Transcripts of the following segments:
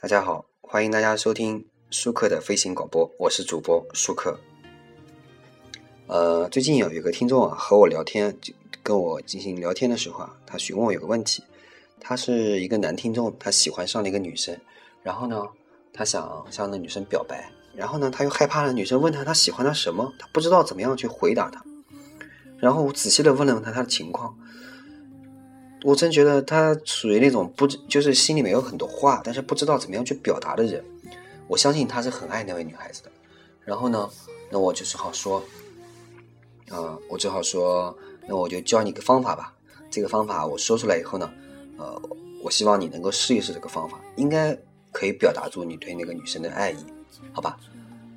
大家好，欢迎大家收听舒克的飞行广播，我是主播舒克。呃，最近有一个听众啊和我聊天，就跟我进行聊天的时候啊，他询问我有个问题，他是一个男听众，他喜欢上了一个女生，然后呢，他想向那女生表白，然后呢，他又害怕了女生问他他喜欢他什么，他不知道怎么样去回答他，然后我仔细的问了问他他的情况。我真觉得他属于那种不就是心里面有很多话，但是不知道怎么样去表达的人。我相信他是很爱那位女孩子的。然后呢，那我就只好说，啊，我只好说，那我就教你个方法吧。这个方法我说出来以后呢，呃，我希望你能够试一试这个方法，应该可以表达出你对那个女生的爱意，好吧？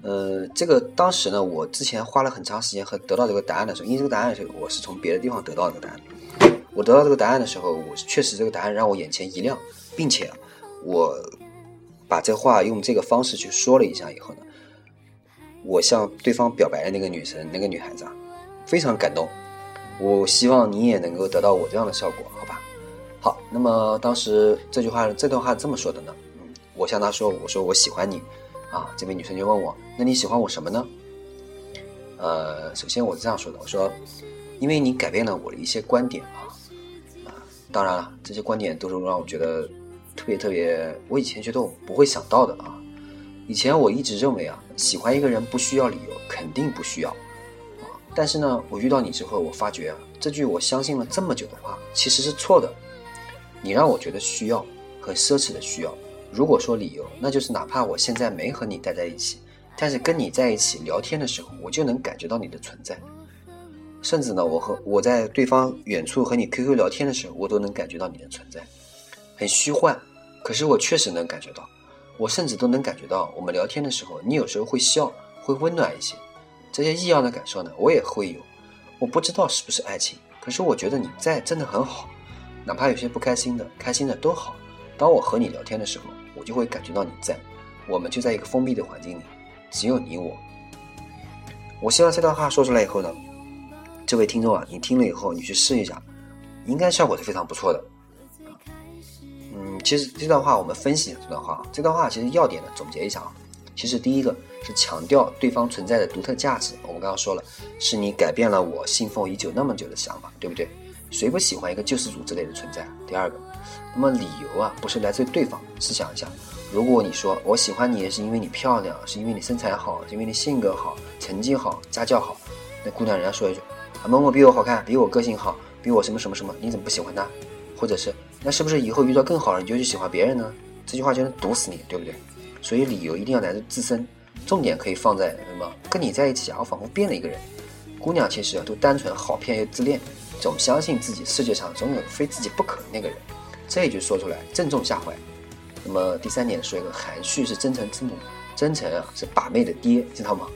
呃，这个当时呢，我之前花了很长时间和得到这个答案的时候，因为这个答案是我是从别的地方得到这个答案。我得到这个答案的时候，我确实这个答案让我眼前一亮，并且我把这话用这个方式去说了一下以后呢，我向对方表白的那个女生，那个女孩子啊，非常感动。我希望你也能够得到我这样的效果，好吧？好，那么当时这句话这段话这么说的呢，嗯，我向她说，我说我喜欢你，啊，这位女生就问我，那你喜欢我什么呢？呃，首先我是这样说的，我说，因为你改变了我的一些观点啊。当然了，这些观点都是让我觉得特别特别，我以前觉得我不会想到的啊。以前我一直认为啊，喜欢一个人不需要理由，肯定不需要啊。但是呢，我遇到你之后，我发觉啊，这句我相信了这么久的话其实是错的。你让我觉得需要，很奢侈的需要。如果说理由，那就是哪怕我现在没和你待在一起，但是跟你在一起聊天的时候，我就能感觉到你的存在。甚至呢，我和我在对方远处和你 QQ 聊天的时候，我都能感觉到你的存在，很虚幻，可是我确实能感觉到，我甚至都能感觉到，我们聊天的时候，你有时候会笑，会温暖一些，这些异样的感受呢，我也会有，我不知道是不是爱情，可是我觉得你在真的很好，哪怕有些不开心的、开心的都好，当我和你聊天的时候，我就会感觉到你在，我们就在一个封闭的环境里，只有你我，我希望这段话说出来以后呢。这位听众啊，你听了以后，你去试一下，应该效果是非常不错的。嗯，其实这段话我们分析一下这段话，这段话其实要点呢，总结一下啊。其实第一个是强调对方存在的独特价值，我们刚刚说了，是你改变了我信奉已久那么久的想法，对不对？谁不喜欢一个救世主之类的存在？第二个，那么理由啊，不是来自于对方，试想一下，如果你说我喜欢你是因为你漂亮，是因为你身材好，是因为你性格好，成绩好，家教好，那姑娘人家说一句。某某比我好看，比我个性好，比我什么什么什么，你怎么不喜欢他？或者是那是不是以后遇到更好的你就去喜欢别人呢？这句话就能毒死你，对不对？所以理由一定要来自自身，重点可以放在什么？跟你在一起啊，我仿佛变了一个人。姑娘其实啊都单纯、好骗又自恋，总相信自己世界上总有非自己不可的那个人。这一句说出来正中下怀。那么第三点说一个含蓄是真诚之母，真诚啊是把妹的爹，知道吗？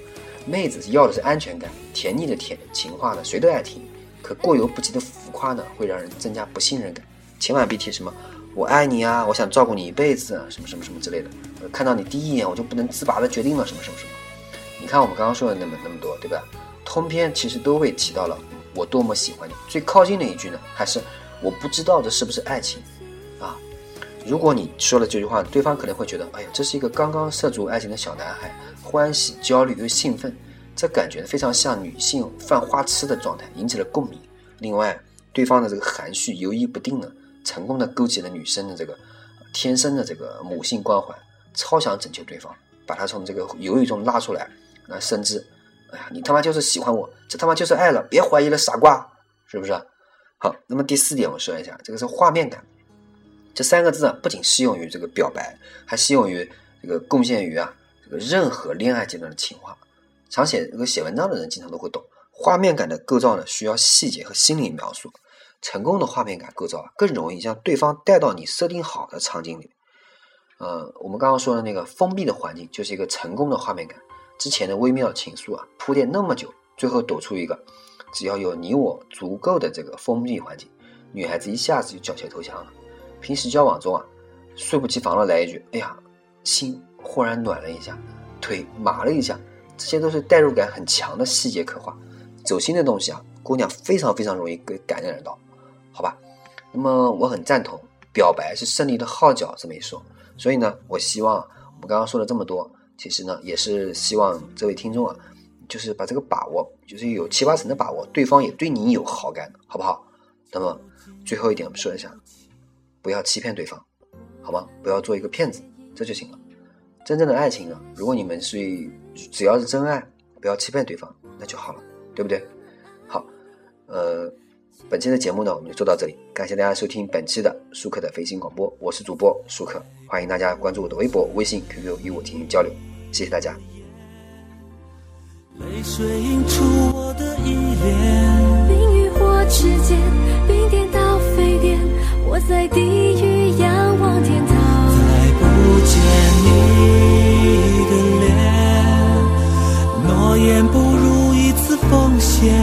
妹子要的是安全感，甜腻的甜情话呢，谁都爱听。可过犹不及的浮夸呢，会让人增加不信任感。千万别提什么“我爱你啊，我想照顾你一辈子啊”什么什么什么之类的。看到你第一眼，我就不能自拔的决定了什么什么什么。你看我们刚刚说的那么那么多，对吧？通篇其实都会提到了我多么喜欢你。最靠近的一句呢，还是我不知道这是不是爱情啊？如果你说了这句话，对方可能会觉得，哎呀，这是一个刚刚涉足爱情的小男孩。欢喜、焦虑又兴奋，这感觉非常像女性犯花痴的状态，引起了共鸣。另外，对方的这个含蓄、犹豫不定呢，成功的勾起了女生的这个天生的这个母性光环，超想拯救对方，把他从这个犹豫中拉出来。那甚至，哎呀，你他妈就是喜欢我，这他妈就是爱了，别怀疑了，傻瓜，是不是？好，那么第四点我说一下，这个是画面感，这三个字啊，不仅适用于这个表白，还适用于这个贡献于啊。这个任何恋爱阶段的情话，常写这个写文章的人经常都会懂。画面感的构造呢，需要细节和心理描述。成功的画面感构造啊，更容易将对方带到你设定好的场景里。呃，我们刚刚说的那个封闭的环境，就是一个成功的画面感。之前的微妙情愫啊，铺垫那么久，最后抖出一个，只要有你我足够的这个封闭环境，女孩子一下子就缴械投降了。平时交往中啊，猝不及防的来一句：“哎呀，心。”忽然暖了一下，腿麻了一下，这些都是代入感很强的细节刻画，走心的东西啊，姑娘非常非常容易被感染到，好吧？那么我很赞同，表白是胜利的号角这么一说，所以呢，我希望我们刚刚说了这么多，其实呢，也是希望这位听众啊，就是把这个把握，就是有七八成的把握，对方也对你有好感，好不好？那么最后一点，我们说一下，不要欺骗对方，好吗？不要做一个骗子，这就行了。真正的爱情呢，如果你们是只要是真爱，不要欺骗对方，那就好了，对不对？好，呃。本期的节目呢，我们就做到这里。感谢大家收听本期的舒克的飞行广播，我是主播舒克，欢迎大家关注我的微博、微信、QQ 与我进行交流。谢谢大家。泪水映出我的依恋，奉献。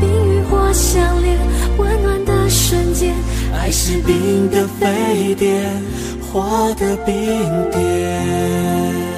冰与火相连。温暖的瞬间爱是冰的沸点，火的冰点。